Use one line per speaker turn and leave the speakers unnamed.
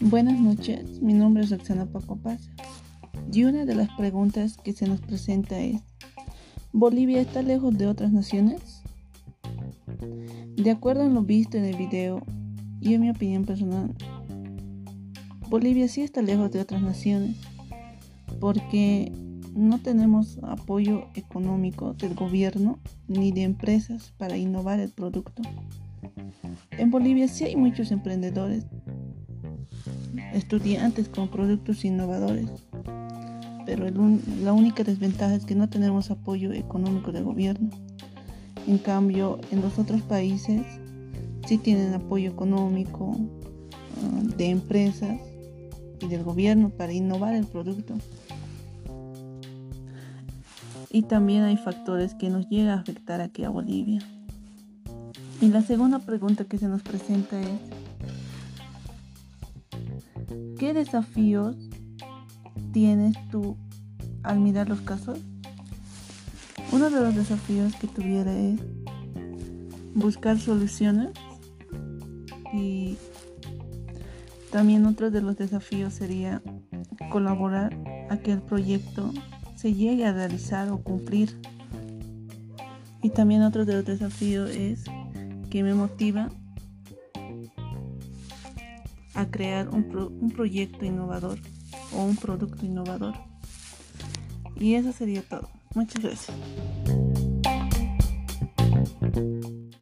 Buenas noches, mi nombre es Roxana Paco Paz y una de las preguntas que se nos presenta es, ¿Bolivia está lejos de otras naciones? De acuerdo a lo visto en el video y en mi opinión personal, Bolivia sí está lejos de otras naciones porque no tenemos apoyo económico del gobierno ni de empresas para innovar el producto. En Bolivia sí hay muchos emprendedores, estudiantes con productos innovadores, pero la única desventaja es que no tenemos apoyo económico del gobierno. En cambio, en los otros países sí tienen apoyo económico ah, de empresas y del gobierno para innovar el producto. Y también hay factores que nos llegan a afectar aquí a Bolivia. Y la segunda pregunta que se nos presenta es, ¿qué desafíos tienes tú al mirar los casos? Uno de los desafíos que tuviera es buscar soluciones y también otro de los desafíos sería colaborar a que el proyecto se llegue a realizar o cumplir. Y también otro de los desafíos es que me motiva a crear un, un proyecto innovador o un producto innovador. Y eso sería todo. Muchas gracias.